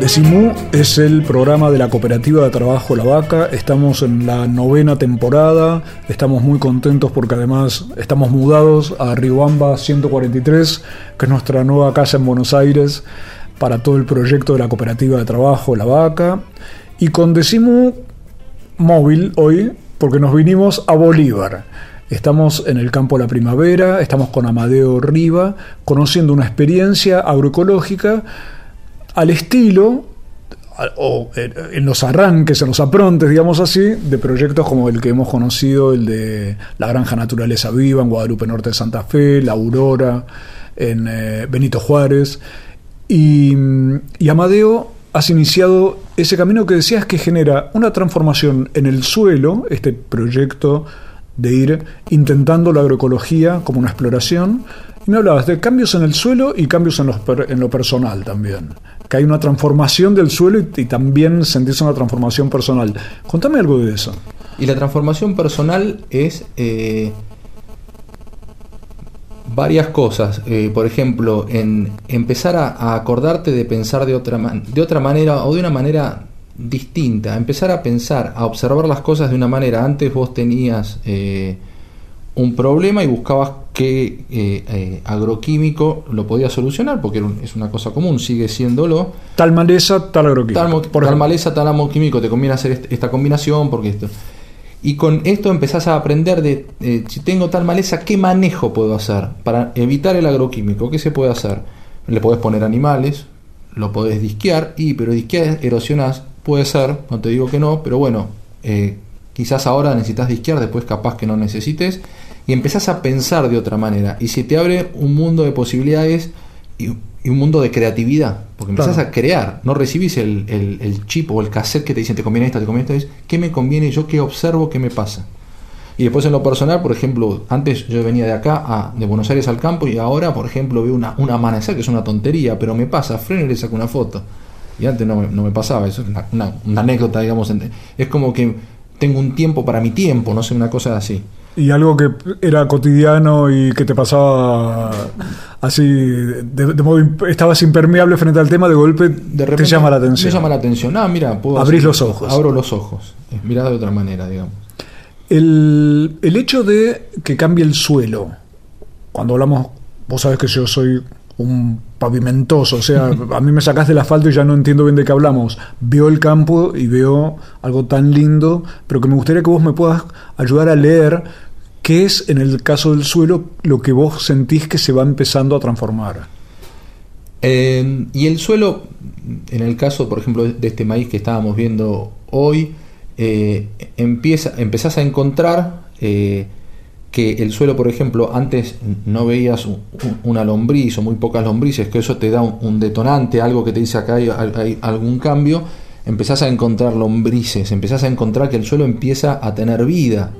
Decimú es el programa de la Cooperativa de Trabajo La Vaca. Estamos en la novena temporada. Estamos muy contentos porque además estamos mudados a Riobamba 143, que es nuestra nueva casa en Buenos Aires para todo el proyecto de la Cooperativa de Trabajo La Vaca. Y con Decimú móvil hoy, porque nos vinimos a Bolívar. Estamos en el campo La Primavera, estamos con Amadeo Riva, conociendo una experiencia agroecológica al estilo o en los arranques, en los aprontes, digamos así, de proyectos como el que hemos conocido, el de la Granja Naturaleza Viva en Guadalupe Norte de Santa Fe, la Aurora en eh, Benito Juárez. Y, y, Amadeo, has iniciado ese camino que decías que genera una transformación en el suelo, este proyecto de ir intentando la agroecología como una exploración. Y me hablabas de cambios en el suelo y cambios en, lo personal también que hay una transformación del suelo y, también sentís una transformación personal. Contame algo de eso. Y la transformación personal es eh, varias cosas. Eh, por ejemplo, en empezar a, acordarte de pensar de otra, de otra manera o de una manera distinta. Empezar a pensar, a observar las cosas de una manera. Antes vos tenías eh, un problema y buscabas qué eh, eh, agroquímico lo podía solucionar, porque es una cosa común, sigue siéndolo. Tal maleza, tal agroquímico. Tal, tal maleza, tal agroquímico, te conviene hacer esta combinación, porque esto. Y con esto empezás a aprender de eh, si tengo tal maleza, ¿qué manejo puedo hacer para evitar el agroquímico? ¿Qué se puede hacer? Le podés poner animales, lo podés disquear, y pero disquear erosionás, puede ser, no te digo que no, pero bueno, quizás ahora necesitas disquear, después capaz que no necesites y empezás a pensar de otra manera y se te abre un mundo de posibilidades y, un mundo de creatividad, porque empezás a crear, no recibís el, el, chip o el cassette que te dicen te conviene esto, te conviene esto, es qué me conviene yo, qué observo, qué me pasa. Y después en lo personal, por ejemplo, antes yo venía de acá, a, de Buenos Aires al campo, y ahora, por ejemplo, veo una, un amanecer, que es una tontería, pero me pasa, freno y le saco una foto. Y antes no me, no me pasaba, eso es una, una anécdota, digamos. Es como que tengo un tiempo para mi tiempo, no sé, una cosa así y algo que era cotidiano y que te pasaba así, de, modo estabas impermeable frente al tema, de golpe de repente, te llama la atención. Me llama la atención. Ah, mira, puedo Abrís los ojos. Abro los ojos. Mirá de otra manera, digamos. El, el hecho de que cambie el suelo, cuando hablamos, vos sabés que yo soy un pavimentoso, o sea, a mí me sacás del asfalto y ya no entiendo bien de qué hablamos. Veo el campo y veo algo tan lindo, pero que me gustaría que vos me puedas ayudar a leer ¿Qué es en el caso del suelo lo que vos sentís que se va empezando a transformar? y el suelo, en el caso, por ejemplo, de este maíz que estábamos viendo hoy, eh, empieza, empezás a encontrar eh, que el suelo, por ejemplo, antes no veías una lombriz o muy pocas lombrices, que eso te da un, detonante, algo que te dice acá hay, hay, algún cambio, empezás a encontrar lombrices, empezás a encontrar que el suelo empieza a tener vida.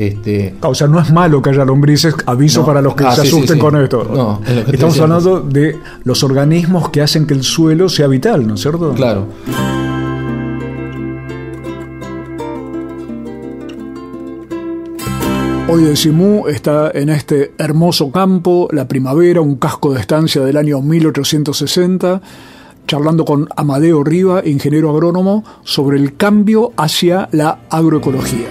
Este, o sea, no es malo que haya lombrices, aviso para los que ah, se asusten con esto. Estamos hablando de los organismos que hacen que el suelo sea vital, ¿no es cierto? Claro. Hoy de Simú está en este hermoso campo, la primavera, un casco de estancia del año 1860, charlando con Amadeo Riva, ingeniero agrónomo, sobre el cambio hacia la agroecología.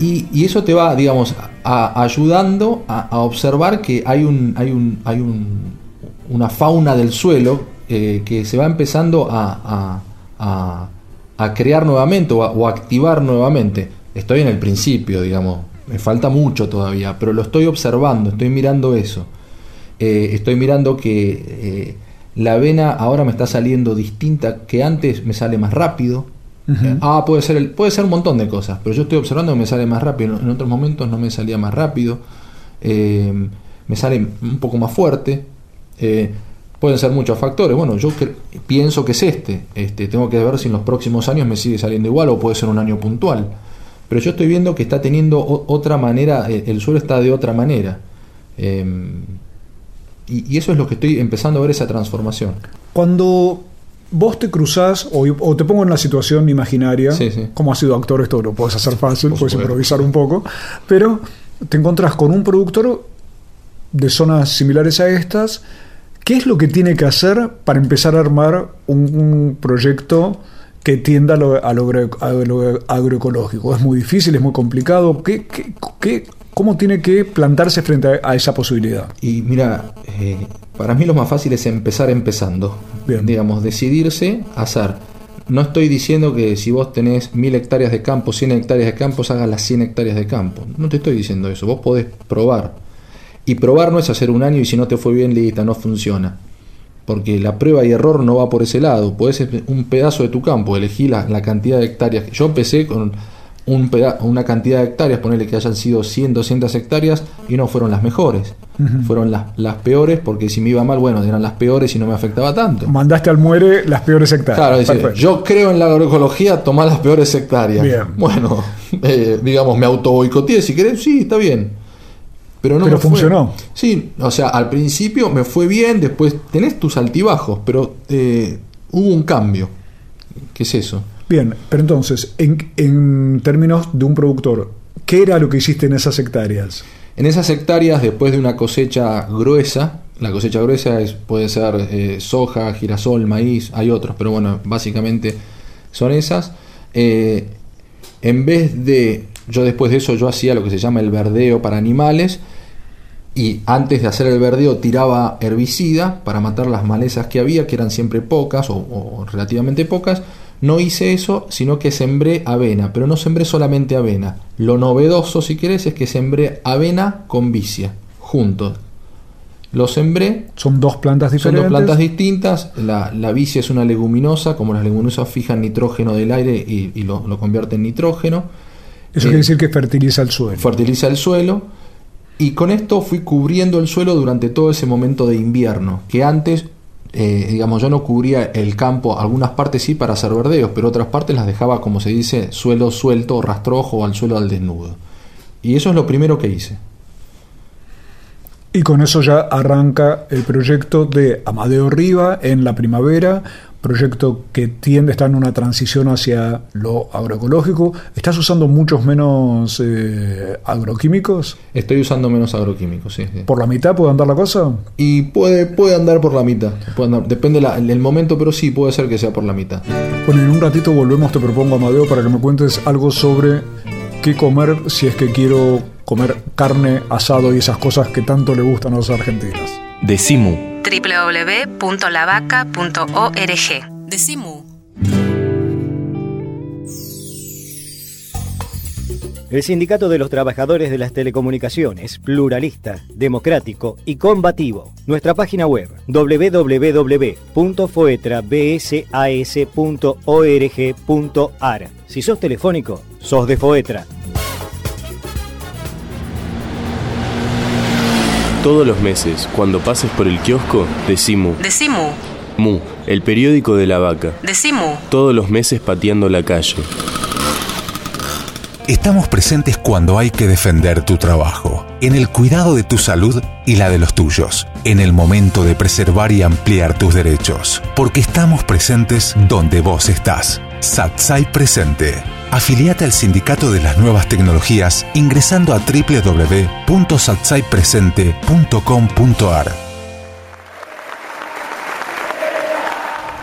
Y, eso te va, digamos, ayudando a, observar que hay un, hay un, hay un, una fauna del suelo eh, que se va empezando a, a crear nuevamente o, a, activar nuevamente. Estoy en el principio, digamos, me falta mucho todavía, pero lo estoy observando, estoy mirando eso. Eh, estoy mirando que eh, la avena ahora me está saliendo distinta, que antes me sale más rápido, Ah, puede ser, puede ser un montón de cosas, pero yo estoy observando que me sale más rápido. En otros momentos no me salía más rápido. Eh, me sale un poco más fuerte. Eh, Pueden ser muchos factores. Bueno, yo pienso que es este. este. Tengo que ver si en los próximos años me sigue saliendo igual o puede ser un año puntual. Pero yo estoy viendo que está teniendo otra manera, eh, el suelo está de otra manera. Y, eso es lo que estoy empezando a ver esa transformación. Cuando vos te cruzás o, te pongo en la situación imaginaria, como has sido actor, esto lo puedes hacer fácil, puedes improvisar un poco, pero te encontrás con un productor de zonas similares a estas. ¿Qué es lo que tiene que hacer para empezar a armar un, proyecto que tienda a lo, agroecológico? ¿Es muy difícil? ¿Es muy complicado? ¿Qué, qué, cómo tiene que plantarse frente a, esa posibilidad? Y mira, eh, para mí lo más fácil es empezar empezando. Digamos, decidirse hacer. No estoy diciendo que si vos tenés mil hectáreas de campo, 100 hectáreas de campo, hagas las 100 hectáreas de campo. No te estoy diciendo eso. Vos podés probar. Y probar no es hacer un año y si no te fue bien, lista, no funciona. Porque la prueba y error no va por ese lado. Puedes un pedazo de tu campo, elegir la, la cantidad de hectáreas. Yo empecé con un una cantidad de hectáreas, ponerle que hayan sido 100, 200 hectáreas y no fueron las mejores. Fueron las, las peores porque si me iba mal, bueno, eran las peores y no me afectaba tanto. Mandaste al muere las peores hectáreas. Claro, yo creo en la agroecología, tomar las peores hectáreas. Bueno, eh, digamos, me auto boicoteé si querés, sí, está bien. Pero no pero funcionó. Sí, o sea, al principio me fue bien, después tenés tus altibajos, pero eh, hubo un cambio. ¿Qué es eso? Bien, pero entonces, en, términos de un productor, ¿qué era lo que hiciste en esas hectáreas? En esas hectáreas, después de una cosecha gruesa, la cosecha gruesa es, puede ser eh, soja, girasol, maíz, hay otros, pero bueno, básicamente son esas. Eh, en vez de, yo después de eso yo hacía lo que se llama el verdeo para animales y antes de hacer el verdeo tiraba herbicida para matar las malezas que había, que eran siempre pocas o relativamente pocas no hice eso, sino que sembré avena, pero no sembré solamente avena. Lo novedoso, si querés, es que sembré avena con vicia, juntos. Lo sembré. Son dos plantas diferentes. Son dos plantas distintas. La, la vicia es una leguminosa, como las leguminosas fijan nitrógeno del aire y, lo, lo, convierte en nitrógeno. Eso quiere eh, decir que fertiliza el suelo. Fertiliza el suelo. Y con esto fui cubriendo el suelo durante todo ese momento de invierno, que antes eh, digamos, yo no cubría el campo, algunas partes sí para hacer verdeos, pero otras partes las dejaba, como se dice, suelo suelto, rastrojo o al suelo al desnudo. Y eso es lo primero que hice. Y con eso ya arranca el proyecto de Amadeo Riva en la primavera, proyecto que tiende a estar en una transición hacia lo agroecológico. ¿Estás usando muchos menos eh, agroquímicos? Estoy usando menos agroquímicos, sí, ¿Por la mitad puede andar la cosa? Y puede, puede andar por la mitad. depende del momento, pero sí, puede ser que sea por la mitad. Bueno, en un ratito volvemos, te propongo, Amadeo, para que me cuentes algo sobre qué comer si es que quiero comer carne, asado y esas cosas que tanto le gustan a los argentinos. Decimu www.lavaca.org. Decimu. El Sindicato de los Trabajadores de las Telecomunicaciones, pluralista, democrático y combativo. Nuestra página web www.foetrabsas.org.ar. Si sos telefónico, sos de Foetra. Todos los meses, cuando pases por el kiosco, decimu. Decimu. Mu, el periódico de la vaca. Decimu. Todos los meses pateando la calle. Estamos presentes cuando hay que defender tu trabajo, en el cuidado de tu salud y la de los tuyos, en el momento de preservar y ampliar tus derechos, porque estamos presentes donde vos estás. Satsai Presente Afiliate al Sindicato de las Nuevas Tecnologías ingresando a www.satsaipresente.com.ar.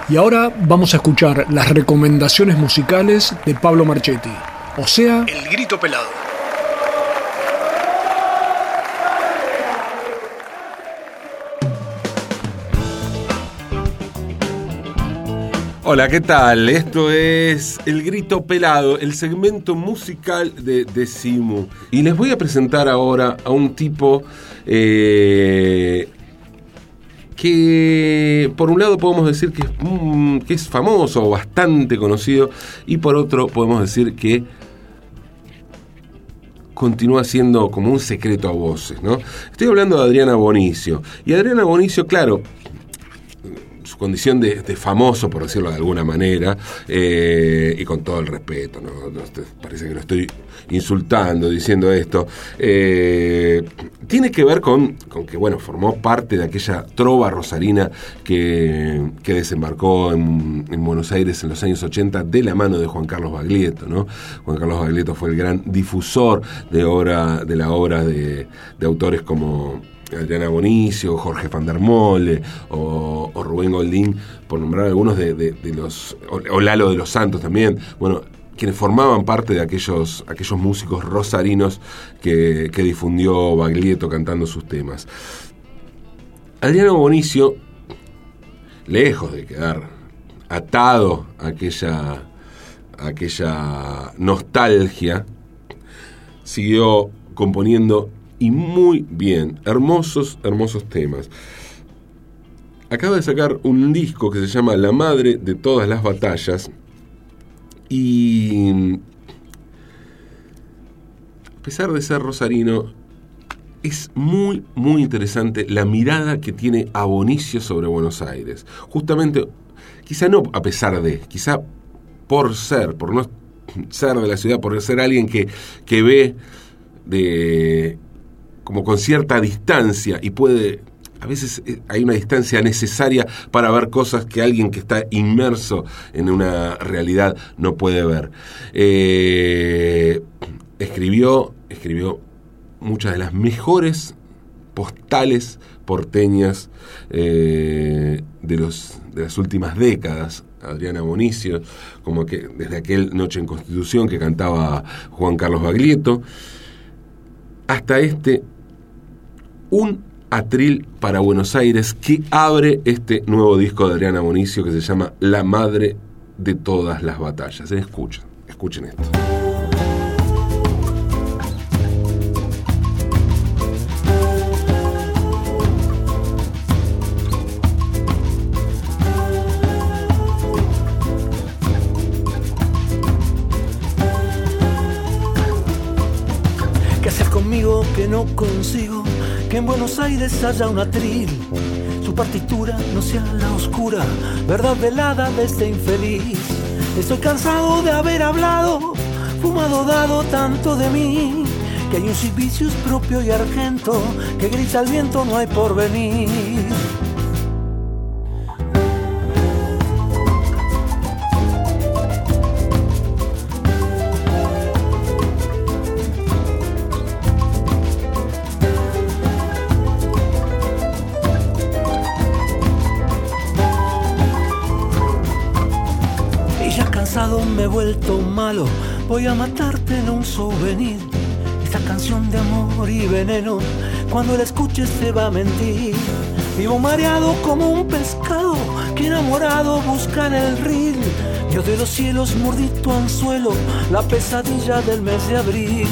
Y ahora vamos a escuchar las recomendaciones musicales de Pablo Marchetti, o sea, El Grito Pelado. Hola, ¿qué tal? Esto es El Grito Pelado, el segmento musical de Decimu. Y les voy a presentar ahora a un tipo eh, que por un lado podemos decir que es, mm, que es famoso o bastante conocido y por otro podemos decir que continúa siendo como un secreto a voces, ¿no? Estoy hablando de Adriana Bonicio. Y Adriana Bonicio, claro, su condición de, de famoso, por decirlo de alguna manera, eh, y con todo el respeto, ¿no? No, te- parece que lo estoy insultando diciendo esto, eh, tiene que ver con, con que, bueno, formó parte de aquella trova rosarina que, que desembarcó en, en Buenos Aires en los años 80 de la mano de Juan Carlos Baglietto, ¿no? Juan Carlos Baglietto fue el gran difusor de, obra, de la obra de, de autores como Adriana Bonicio, Jorge van der Mole o, Rubén Goldín, por nombrar algunos de, los. O, Lalo de los Santos también. Bueno, quienes formaban parte de aquellos, aquellos músicos rosarinos que, que difundió Baglietto cantando sus temas. Adriano Bonicio, lejos de quedar atado a aquella, a aquella nostalgia, siguió componiendo y muy bien, hermosos, hermosos temas. Acaba de sacar un disco que se llama La Madre de todas las batallas y a pesar de ser rosarino, es muy, muy interesante la mirada que tiene Abonicio sobre Buenos Aires. Justamente, quizá no a pesar de, quizá por ser, por no ser de la ciudad, por ser alguien que, que ve de como con cierta distancia y puede a veces eh, hay una distancia necesaria para ver cosas que alguien que está inmerso en una realidad no puede ver. Eh, escribió, escribió muchas de las mejores postales porteñas eh, de, los, de las últimas décadas. Adriana Bonicio, como que desde aquel Noche en Constitución que cantaba Juan Carlos Baglietto, hasta este un atril para Buenos Aires que abre este nuevo disco de Adriana Bonicio que se llama La Madre de todas las batallas. Escuchen, escuchen esto. Aires haya un atril. Su partitura no sea la oscura, verdad velada de este infeliz. Estoy cansado de haber hablado, fumado dado tanto de mí. Que hay un Silvicius propio y argento, que grita al viento no hay por malo, voy a matarte en un souvenir. Esta canción de amor y veneno, cuando la escuches te va a mentir. Vivo mareado como un pescado que enamorado busca en el río. Yo de los cielos mordí tu anzuelo, la pesadilla del mes de abril.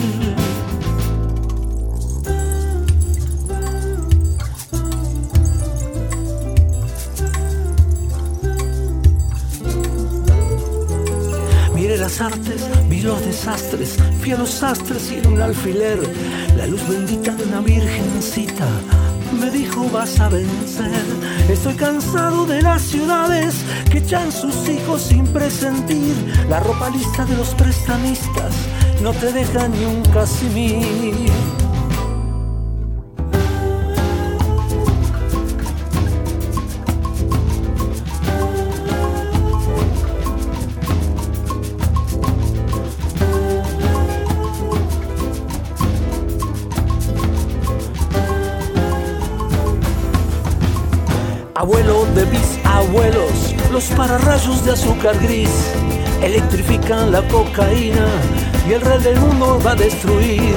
Artes, vi los desastres, fui a los sastres y en un alfiler, la luz bendita de una virgencita me dijo vas a vencer. Estoy cansado de las ciudades que echan sus hijos sin presentir. La ropa lista de los prestamistas no te deja ni un casimir. De bisabuelos, los pararrayos de azúcar gris electrifican la cocaína y el rey del mundo va a destruir.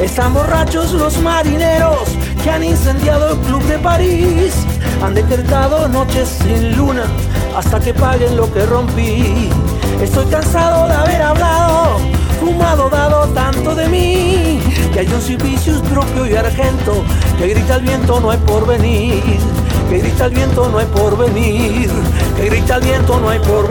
Están borrachos los marineros que han incendiado el club de París. Han decretado noches sin luna hasta que paguen lo que rompí. Estoy cansado de haber hablado, fumado, dado tanto de mí. Que hay un propio y argento que grita al viento no hay por venir. Que grita el viento no hay por venir. Que grita el viento no hay por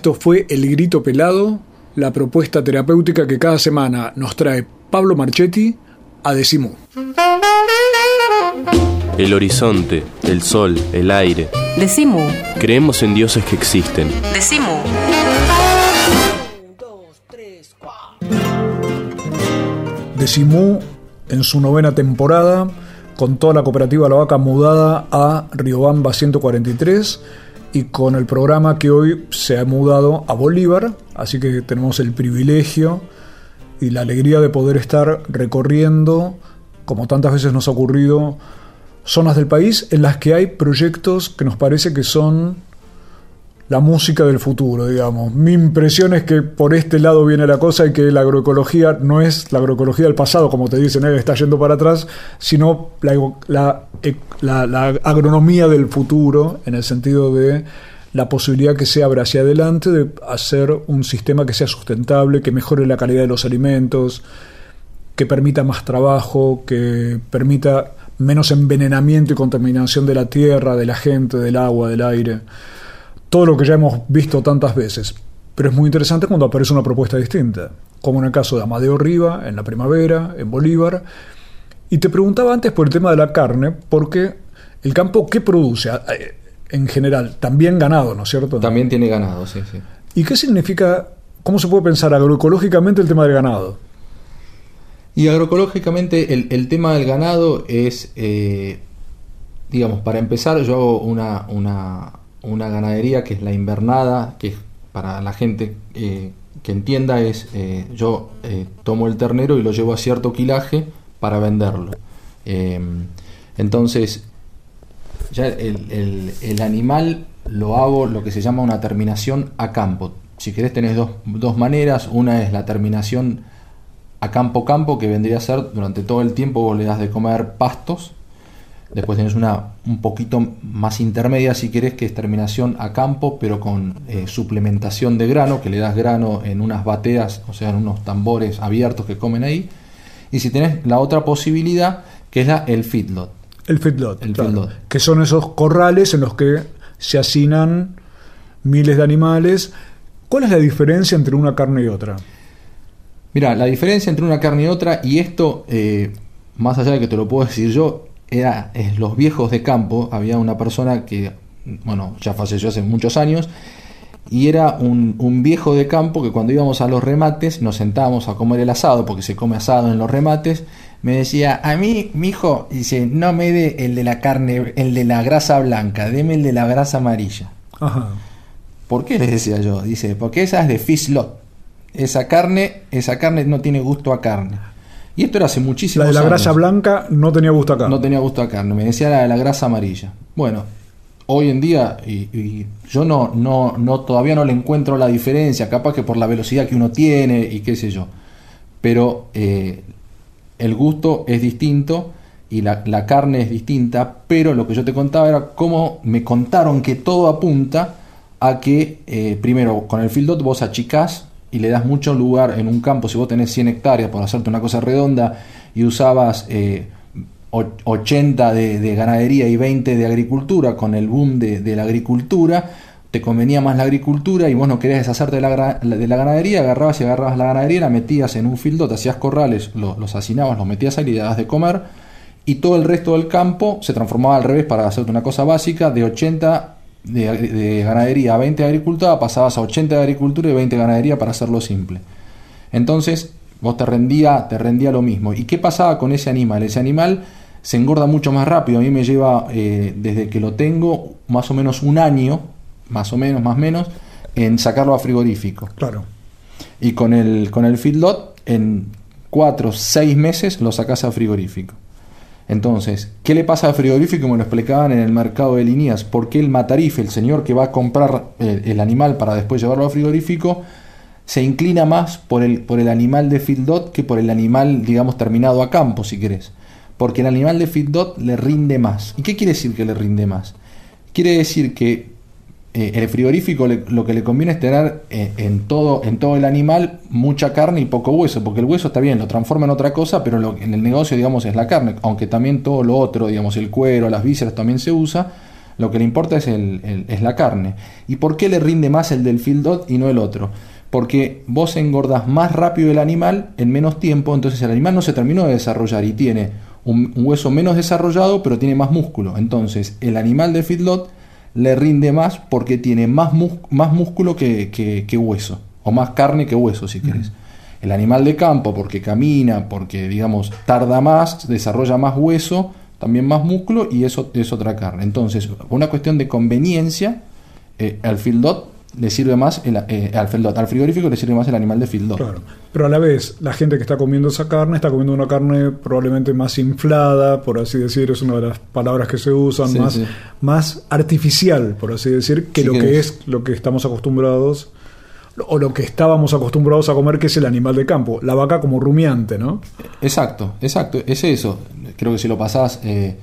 Esto fue El Grito Pelado, la propuesta terapéutica que cada semana nos trae Pablo Marchetti a Decimú. El horizonte, el sol, el aire. Decimú. Creemos en dioses que existen. Decimú. Decimú en su novena temporada con toda la cooperativa La Vaca mudada a Riobamba 143 y con el programa que hoy se ha mudado a Bolívar, así que tenemos el privilegio y la alegría de poder estar recorriendo, como tantas veces nos ha ocurrido, zonas del país en las que hay proyectos que nos parece que son la música del futuro, digamos. Mi impresión es que por este lado viene la cosa y que la agroecología no es la agroecología del pasado, como te dicen, eh, está yendo para atrás, sino la, la, la, la, agronomía del futuro, en el sentido de la posibilidad que se abra hacia adelante de hacer un sistema que sea sustentable, que mejore la calidad de los alimentos, que permita más trabajo, que permita menos envenenamiento y contaminación de la tierra, de la gente, del agua, del aire todo lo que ya hemos visto tantas veces. Pero es muy interesante cuando aparece una propuesta distinta, como en el caso de Amadeo Riva, en la primavera, en Bolívar. Y te preguntaba antes por el tema de la carne, porque el campo, ¿qué produce eh, en general? También ganado, ¿no es cierto? También tiene ganado, sí, sí. ¿Y qué significa, cómo se puede pensar agroecológicamente el tema del ganado? Y agroecológicamente el, el tema del ganado es, eh, digamos, para empezar yo hago una, una una ganadería que es la invernada, que para la gente eh, que entienda es eh, yo eh, tomo el ternero y lo llevo a cierto quilaje para venderlo. Em, entonces, ya el, el, animal lo hago lo que se llama una terminación a campo. Si querés tenés dos, dos maneras, una es la terminación a campo campo, que vendría a ser durante todo el tiempo vos le das de comer pastos, Después tenés una un poquito más intermedia, si querés, que es terminación a campo, pero con eh, suplementación de grano, que le das grano en unas bateas, o sea, en unos tambores abiertos que comen ahí. Y si tenés la otra posibilidad, que es la, el feedlot. El feedlot, el feedlot. Que son esos corrales en los que se hacinan miles de animales. ¿Cuál es la diferencia entre una carne y otra? Mira, la diferencia entre una carne y otra, y esto, eh, más allá de que te lo puedo decir yo, era los viejos de campo, había una persona que, bueno, ya falleció hace muchos años, y era un, viejo de campo que cuando íbamos a los remates nos sentábamos a comer el asado, porque se come asado en los remates, me decía, a mí, mi hijo, dice, no me dé el de la carne, el de la grasa blanca, deme el de la grasa amarilla. Ajá. ¿Por qué le decía yo? Dice, porque esa es de fish lot. Esa carne, esa carne no tiene gusto a carne. Y esto era hace muchísimo La de la grasa blanca no tenía gusto a carne. No tenía gusto a carne, me decía la de la grasa amarilla. Bueno, hoy en día, y, yo no, no, no, todavía no le encuentro la diferencia, capaz que por la velocidad que uno tiene y qué sé yo. Pero eh, el gusto es distinto y la, la, carne es distinta, pero lo que yo te contaba era cómo me contaron que todo apunta a que, eh, primero, con el field vos achicás y le das mucho lugar en un campo, si vos tenés 100 hectáreas por hacerte una cosa redonda y usabas 80 eh, de, ganadería y 20 de agricultura, con el boom de, la agricultura, te convenía más la agricultura y vos no querías deshacerte de la, de la ganadería, agarrabas y agarrabas la ganadería, la metías en un fildot, hacías corrales, los, hacinabas, los metías ahí y le dabas de comer, y todo el resto del campo se transformaba al revés para hacerte una cosa básica, de 80 de, ganadería a 20 de agricultura, pasabas a 80 de agricultura y 20 de ganadería para hacerlo simple. Entonces, vos te rendía, te rendía lo mismo. ¿Y qué pasaba con ese animal? Ese animal se engorda mucho más rápido. A mí me lleva, eh, desde que lo tengo, más o menos un año, más o menos, más o menos, en sacarlo a frigorífico. Claro. Y con el, con el feedlot, en 4, 6 meses lo sacas a frigorífico. Entonces, ¿qué le pasa al frigorífico? Como lo explicaban en el mercado de líneas, ¿por qué el matarife, el señor que va a comprar el, animal para después llevarlo al frigorífico, se inclina más por el, por el animal de feedlot que por el animal, digamos, terminado a campo, si querés? Porque el animal de feedlot le rinde más. ¿Y qué quiere decir que le rinde más? Quiere decir que eh, el frigorífico lo que le conviene es tener eh, en, todo, en todo el animal mucha carne y poco hueso, porque el hueso está bien, lo transforma en otra cosa, pero en el negocio, digamos, es la carne, aunque también todo lo otro, digamos, el cuero, las vísceras también se usa, Lo que le importa es, el, es la carne. ¿Y por qué le rinde más el del field y no el otro? Porque vos engordás más rápido el animal en menos tiempo, entonces el animal no se terminó de desarrollar y tiene un, hueso menos desarrollado, pero tiene más músculo. Entonces el animal de field dot le rinde más porque tiene más, más músculo que, que- que hueso, o más carne que hueso, si querés. El animal de campo, porque camina, porque, digamos, tarda más, desarrolla más hueso, también más músculo, y eso es otra carne. Entonces, una cuestión de conveniencia, eh, al field dot le sirve más, el, eh, al, field dot, al frigorífico le sirve más el animal de field dot. Claro. Pero a la vez, la gente que está comiendo esa carne está comiendo una carne probablemente más inflada, por así decir, es una de las palabras que se usan, Sí, más, sí. más artificial, por así decir, que Sí, lo que que es. es lo que estamos acostumbrados, o lo que estábamos acostumbrados a comer, que es el animal de campo. La vaca como rumiante, ¿no? Exacto, exacto, es eso. Creo que si lo pasás eh,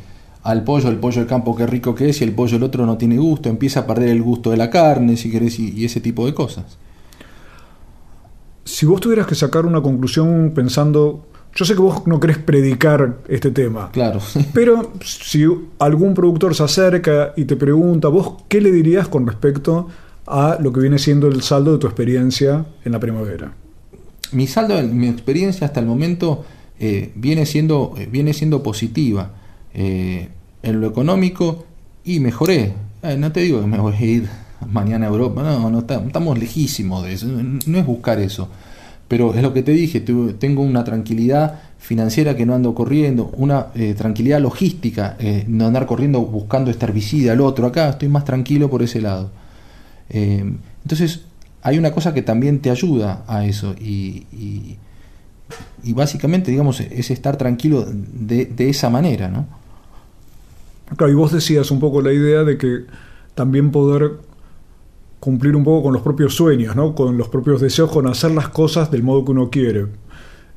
al pollo, el pollo de campo, qué rico que es, y el pollo el otro no tiene gusto, empieza a perder el gusto de la carne, si querés, y, y ese tipo de cosas. Si vos tuvieras que sacar una conclusión pensando, yo sé que vos no querés predicar este tema, Claro. pero si algún productor se acerca y te pregunta, vos qué le dirías con respecto a lo que viene siendo el saldo de tu experiencia en la primavera. mi saldo, mi experiencia hasta el momento eh, viene, siendo, eh, viene siendo positiva. Eh, en lo económico y mejoré. Eh, no te digo que me voy a ir mañana a Europa, no, no estamos lejísimos de eso, no es buscar eso. Pero es lo que te dije, tengo una tranquilidad financiera que no ando corriendo, una eh, tranquilidad logística, no andar corriendo buscando este herbicida, el otro, acá estoy más tranquilo por ese lado. Entonces, hay una cosa que también te ayuda a eso y, básicamente, digamos, es estar tranquilo de esa manera, ¿no? Claro, y vos decías un poco la idea de que también poder cumplir un poco con los propios sueños, ¿no? Con los propios deseos, con hacer las cosas del modo que uno quiere.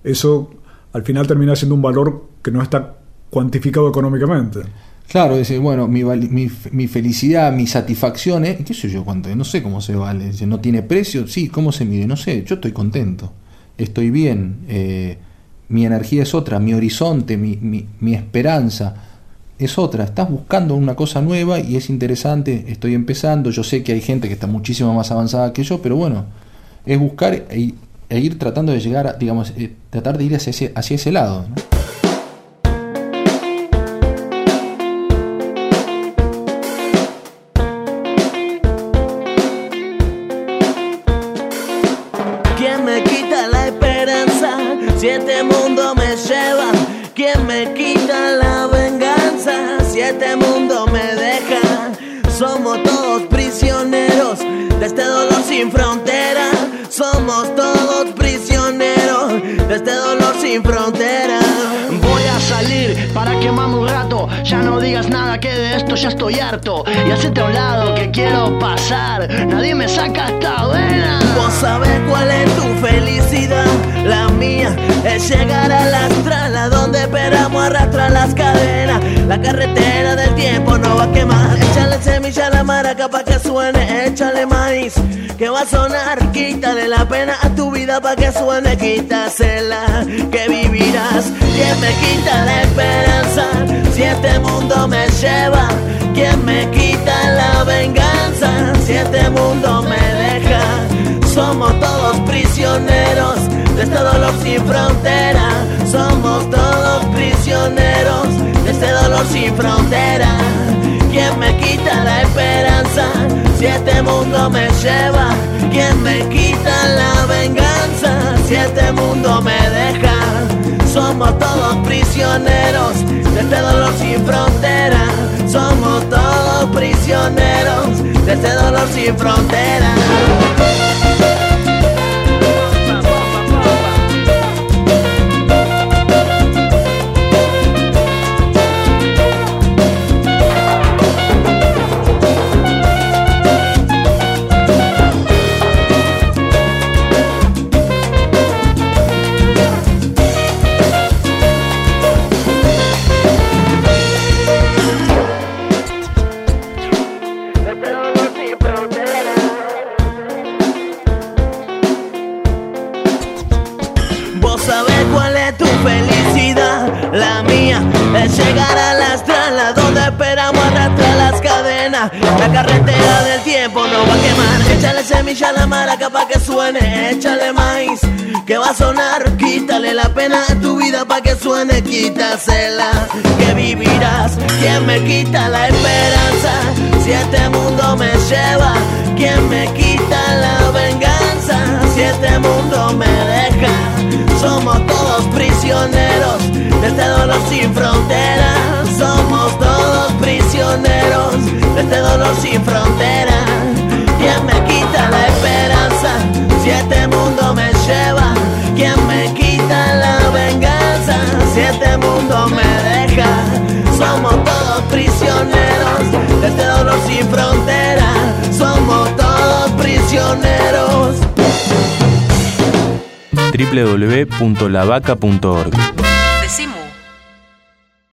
Eso al final termina siendo un valor que no está cuantificado económicamente. Claro, dice, bueno, mi, mi, felicidad, mi satisfacción, ¿eh? qué sé yo cuánto, no sé cómo se vale, no tiene precio, sí, ¿cómo se mide? No sé, yo estoy contento, estoy bien, eh, mi energía es otra, mi horizonte, mi, mi esperanza es otra, estás buscando una cosa nueva y es interesante, estoy empezando, yo sé que hay gente que está muchísimo más avanzada que yo, pero bueno, es buscar e, e ir tratando de llegar, digamos, eh, tratar de ir hacia ese, hacia ese lado. ¿no? Sin frontera. Voy a salir para quemarme un rato. Ya no digas nada que de esto ya estoy harto. Y hacete a un lado que quiero pasar. Nadie me saca esta vena. Vos sabés cuál es tu felicidad, la mía es llegar al astral, a donde esperamos arrastrar las cadenas. La carretera del tiempo no va a quemar. Échale semilla a la maraca pa' que suene, échale maíz que va a sonar. Quítale la pena a tu vida pa' que suene, quítasela que vivirás. ¿Quién me quita la esperanza? Si este mundo me lleva, ¿quién me quita la venganza? Si este mundo me deja. Somos todos prisioneros de este dolor sin frontera. Somos todos prisioneros de este dolor sin frontera. ¿Quién me quita la esperanza? Si este mundo me lleva. ¿Quién me quita la venganza? Si este mundo me deja. Somos todos prisioneros de este dolor sin frontera. Somos todos prisioneros de este dolor sin frontera. Que va a sonar. Quítale la pena a tu vida pa' que suene. Quítasela que vivirás. ¿Quién me quita la esperanza? Si este mundo me lleva. ¿Quién me quita la venganza? Si este mundo me deja. Somos todos prisioneros de este dolor sin fronteras. Somos todos prisioneros de este dolor sin fronteras. ¿Quién me quita la esperanza? Si este mundo me lleva. Me deja. Somos todos prisioneros de este dolor sin fronteras. Somos todos prisioneros. www.lavaca.org